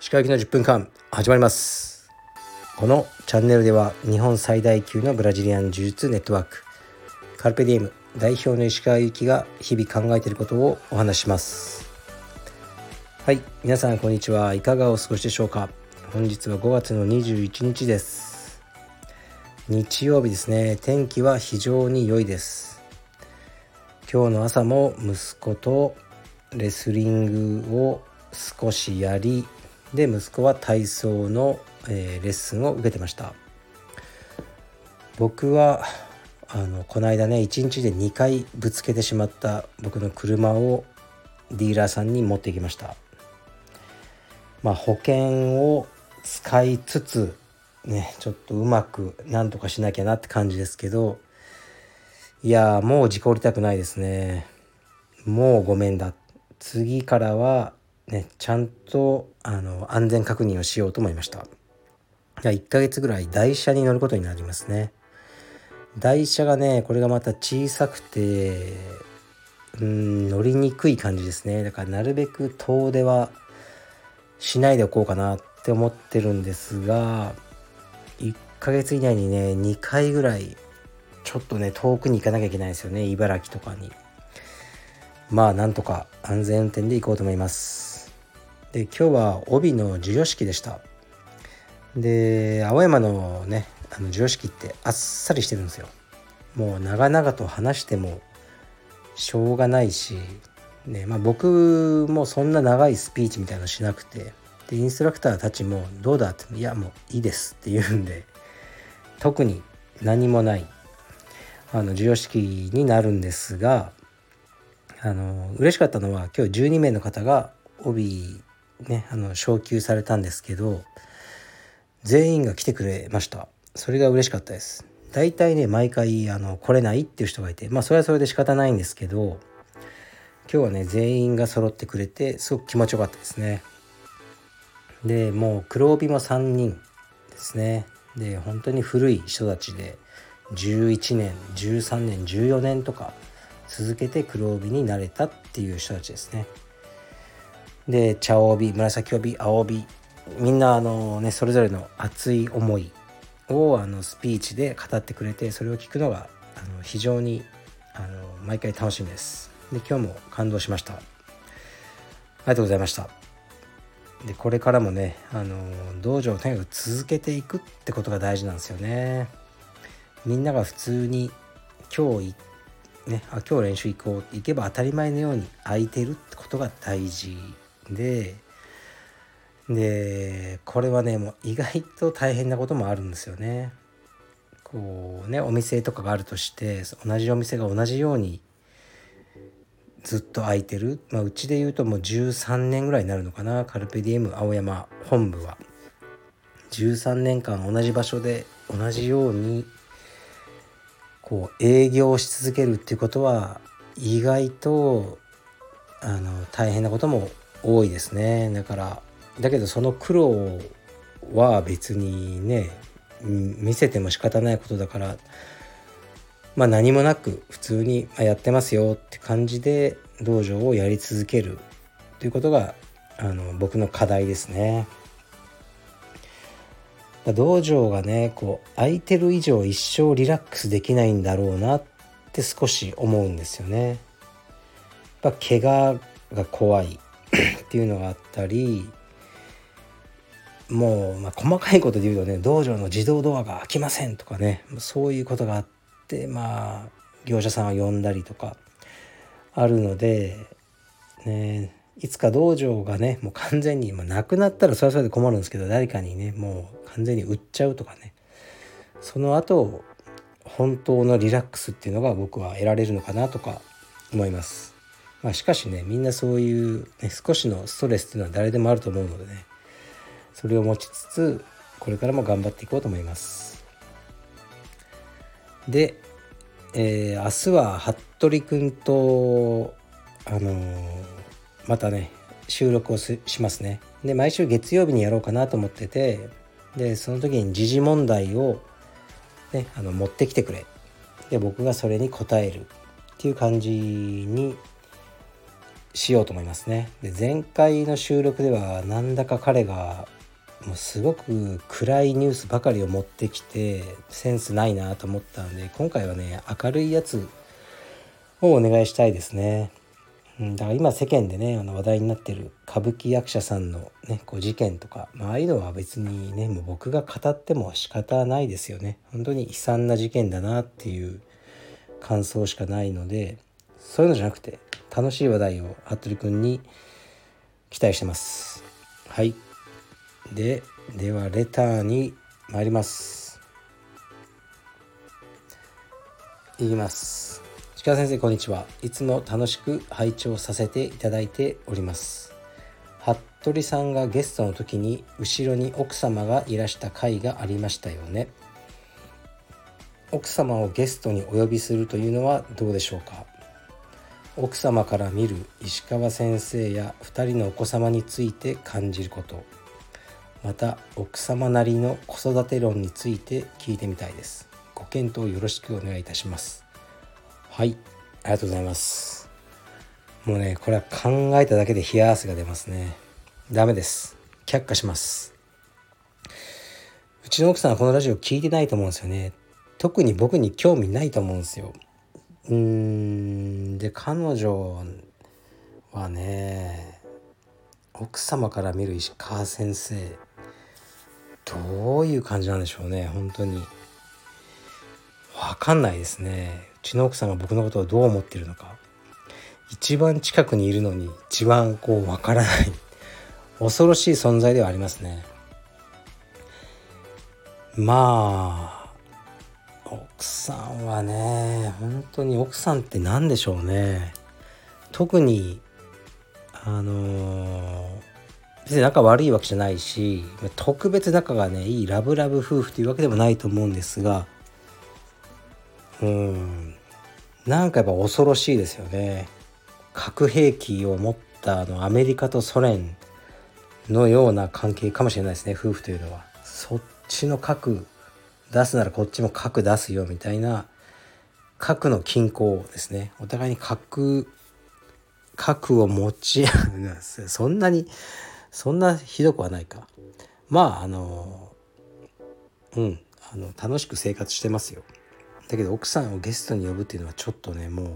歯科行きの10分間始まります。このチャンネルでは日本最大級のブラジリアン呪術ネットワークカルペディエム代表の石川由紀が日々考えていることをお話します。はい皆さんこんにちは。いかがお過ごしでしょうか。本日は5月の21日です。日曜日ですね。天気は非常に良いです。今日の朝も息子とレスリングを少しやりで息子は体操の、えー、レッスンを受けてました。僕はあのこの間ね1日で2回ぶつけてしまった僕の車をディーラーさんに持ってきました。まあ保険を使いつつねちょっとうまくなんとかしなきゃなって感じですけどいやもう事故りたくないですねもうごめんだ次からはね、ちゃんとあの安全確認をしようと思いました。いや1ヶ月ぐらい台車に乗ることになりますね。台車がねこれがまた小さくてうん乗りにくい感じですねだからなるべく遠出はしないでおこうかなって思ってるんですが1ヶ月以内にね2回ぐらいちょっとね遠くに行かなきゃいけないですよね。茨城とかに。まあなんとか安全運転で行こうと思います。で今日は帯の授与式でした。で青山のねあの授与式ってあっさりしてるんですよ。もう長々と話してもしょうがないし、ねまあ、僕もそんな長いスピーチみたいなのしなくてでインストラクターたちも「どうだ?」って「いやもういいです」って言うんで特に何もない。あの授与式になるんですがあの嬉しかったのは今日12名の方が帯ねあの昇級されたんですけど全員が来てくれました。それが嬉しかったです。大体ね毎回あの来れないっていう人がいてまあそれはそれで仕方ないんですけど今日はね全員が揃ってくれてすごく気持ちよかったですね。でもう黒帯も3人ですね。で本当に古い人たちで11年13年14年とか続けて黒帯になれたっていう人たちですね。で茶帯紫帯青帯みんなあのねそれぞれの熱い思いをあのスピーチで語ってくれてそれを聞くのがあの非常にあの毎回楽しみです。で今日も感動しました。ありがとうございました。でこれからもねあの道場をとにかく続けていくってことが大事なんですよね。みんなが普通に今日ねあ今日練習行こう行けば当たり前のように空いてるってことが大事ででこれはねもう意外と大変なこともあるんですよね。こうねお店とかがあるとして同じお店が同じようにずっと開いてる、まあ、うちで言うともう13年ぐらいになるのかな。カルペディエム青山本部は。13年間同じ場所で同じようにこう営業し続けるっていうことは意外とあの大変なことも多いですねだからだけどその苦労は別にね見せても仕方ないことだからまあ何もなく普通にやってますよって感じで道場をやり続けるということがあの僕の課題ですね。道場がねこう空いてる以上一生リラックスできないんだろうなって少し思うんですよね。やっぱ怪我が怖い っていうのがあったりもう、まあ、細かいことで言うとね道場の自動ドアが開きませんとかねそういうことがあってまあ業者さんを呼んだりとかあるのでねいつか道場がねもう完全に、まあ、なくなったらそれはそれで困るんですけど誰かにねもう完全に売っちゃうとかね。その後本当のリラックスっていうのが僕は得られるのかなとか思います。まあ、しかしねみんなそういう、ね、少しのストレスっていうのは誰でもあると思うのでね。それを持ちつつこれからも頑張っていこうと思います。で、えー、明日は服部君とあのー、またね収録をしますねで毎週月曜日にやろうかなと思っててでその時に時事問題を、ね、あの持ってきてくれで僕がそれに答えるっていう感じにしようと思いますね。で前回の収録ではなんだか彼がもうすごく暗いニュースばかりを持ってきてセンスないなと思ったんで今回はね明るいやつをお願いしたいですね。だから今世間でねあの話題になってる歌舞伎役者さんの、ね、こう事件とか、まああいうのは別にねもう僕が語っても仕方ないですよね。本当に悲惨な事件だなっていう感想しかないのでそういうのじゃなくて楽しい話題を服部君に期待してます。はい。でではレターに参ります。いきます。鹿先生こんにちは。いつも楽しく拝聴させていただいております。服部さんがゲストの時に後ろに奥様がいらした回がありましたよね。奥様をゲストにお呼びするというのはどうでしょうか？奥様から見る石川先生や2人のお子様について感じること。また奥様なりの子育て論について聞いてみたいです。ご検討よろしくお願いいたします。はい。ありがとうございます。もうねこれは考えただけで冷や汗が出ますね。ダメです。却下します。うちの奥さんはこのラジオ聞いてないと思うんですよね。特に僕に興味ないと思うんですよ。うーん。で彼女はね奥様から見る石川先生どういう感じなんでしょうね。本当に。分かんないですね。ちの奥さんが僕のことをどう思ってるのか。一番近くにいるのに一番こう分からない。恐ろしい存在ではありますね。まあ奥さんはね本当に奥さんって何でしょうね。特にあのー、別に仲悪いわけじゃないし特別仲がねいいラブラブ夫婦というわけでもないと思うんですがうん。なんかやっぱ恐ろしいですよね。核兵器を持ったあのアメリカとソ連のような関係かもしれないですね。夫婦というのは。そっちの核出すならこっちも核出すよみたいな。核の均衡ですね。お互いに核核を持ち そんなにそんなひどくはないか。まああのうんあの楽しく生活してますよ。だけど奥さんをゲストに呼ぶっていうのはちょっとねもう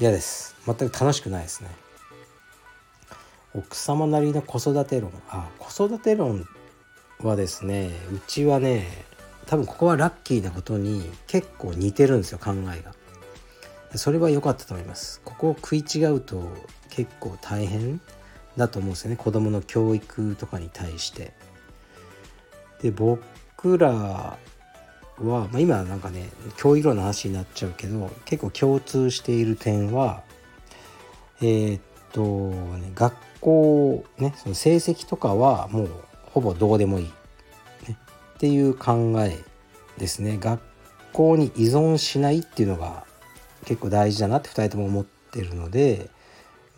嫌です。全く楽しくないですね。奥様なりの子育て論。あ子育て論はですねうちはね多分ここはラッキーなことに結構似てるんですよ考えが。それは良かったと思います。ここを食い違うと結構大変だと思うんですよね。子供の教育とかに対して。で僕らは、まあ、今なんかね教育論の話になっちゃうけど結構共通している点はえー、っと、ね、学校ねその成績とかはもうほぼどうでもいい、ね、っていう考えですね学校に依存しないっていうのが結構大事だなって2人とも思ってるので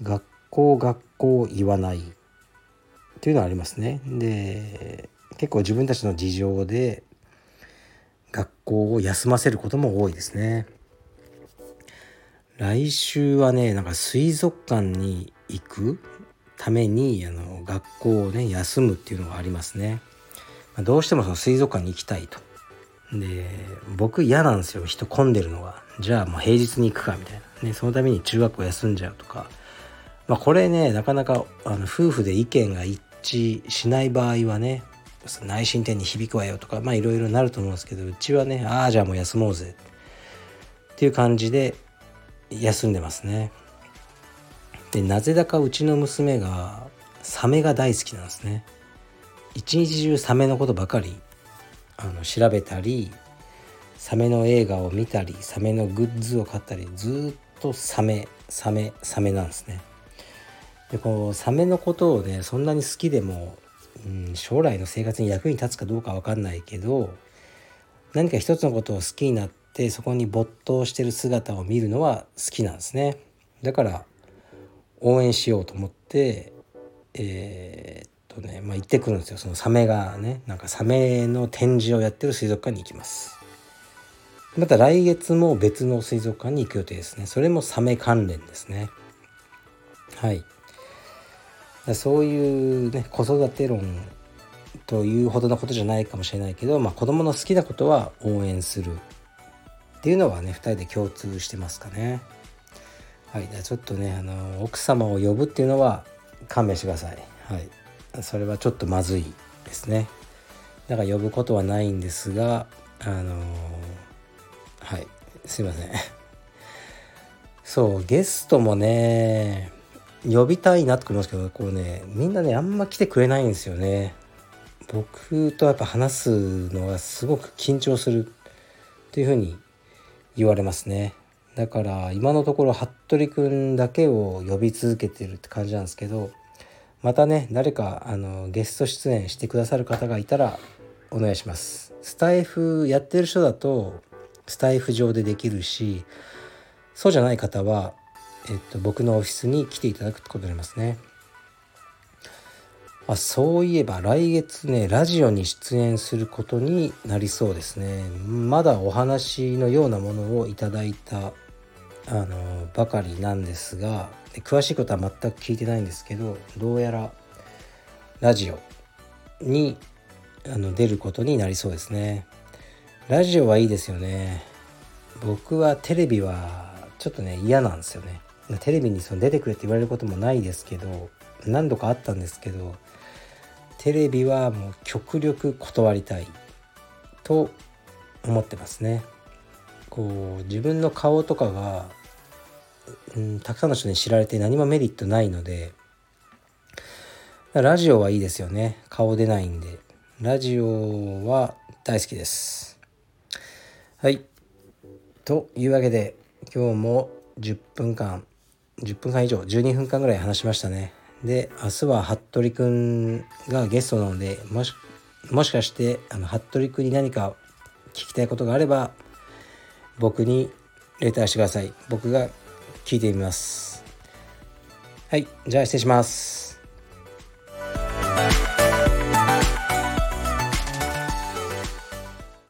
学校学校言わないっていうのはありますね。で結構自分たちの事情で学校を休ませることも多いですね。来週はねなんか水族館に行くためにあの学校をね休むっていうのがありますね。まあ、どうしてもその水族館に行きたいと。で僕嫌なんですよ人混んでるのが。じゃあもう平日に行くかみたいな。ね、そのために中学校休んじゃうとか。まあこれねなかなかあの夫婦で意見が一致しない場合はね内申点に響くわよとかまあいろいろなると思うんですけどうちはねああじゃあもう休もうぜ。っていう感じで休んでますね。でなぜだかうちの娘がサメが大好きなんですね。一日中サメのことばかりあの調べたりサメの映画を見たりサメのグッズを買ったりずっとサメサメサメなんですね。でこうサメのことをねそんなに好きでもうん、将来の生活に役に立つかどうか分かんないけど何か一つのことを好きになってそこに没頭してる姿を見るのは好きなんですね。だから応援しようと思ってえー、っとねまあ行ってくるんですよ。そのサメがねなんかサメの展示をやってる水族館に行きます。また来月も別の水族館に行く予定ですね。それもサメ関連ですね。はい。そういうね子育て論というほどのことじゃないかもしれないけど、まあ、子供の好きなことは応援するっていうのはね2人で共通してますかね。はいちょっとねあの奥様を呼ぶっていうのは勘弁してください。はい。それはちょっとまずいですね。だから呼ぶことはないんですがあのはいすいません。そうゲストもね呼びたいなって思いますけどこうねみんなねあんま来てくれないんですよね。僕とやっぱ話すのはすごく緊張するっていうふうに言われますね。だから今のところ服部くんだけを呼び続けてるって感じなんですけどまたね誰かあのゲスト出演してくださる方がいたらお願いします。スタイフやってる人だとスタイフ上でできるしそうじゃない方は、えっと、僕のオフィスに来ていただくことになりますね。あそういえば来月ねラジオに出演することになりそうですね。まだお話のようなものをいただいたあのばかりなんですが詳しいことは全く聞いてないんですけどどうやらラジオにあの出ることになりそうですね。ラジオはいいですよね。僕はテレビはちょっとね嫌なんですよね。テレビにその出てくれって言われることもないですけど何度かあったんですけどテレビはもう極力断りたいと思ってますね。こう自分の顔とかがうん、たくさんの人に知られて何もメリットないのでラジオはいいですよね。顔出ないんで。ラジオは大好きです。はい。というわけで今日も10分間10分間以上12分間ぐらい話しましたね。で明日は服部くんがゲストなのでもしもしかしてあの服部くんに何か聞きたいことがあれば僕にレターしてください。僕が聞いてみます。はいじゃあ失礼します。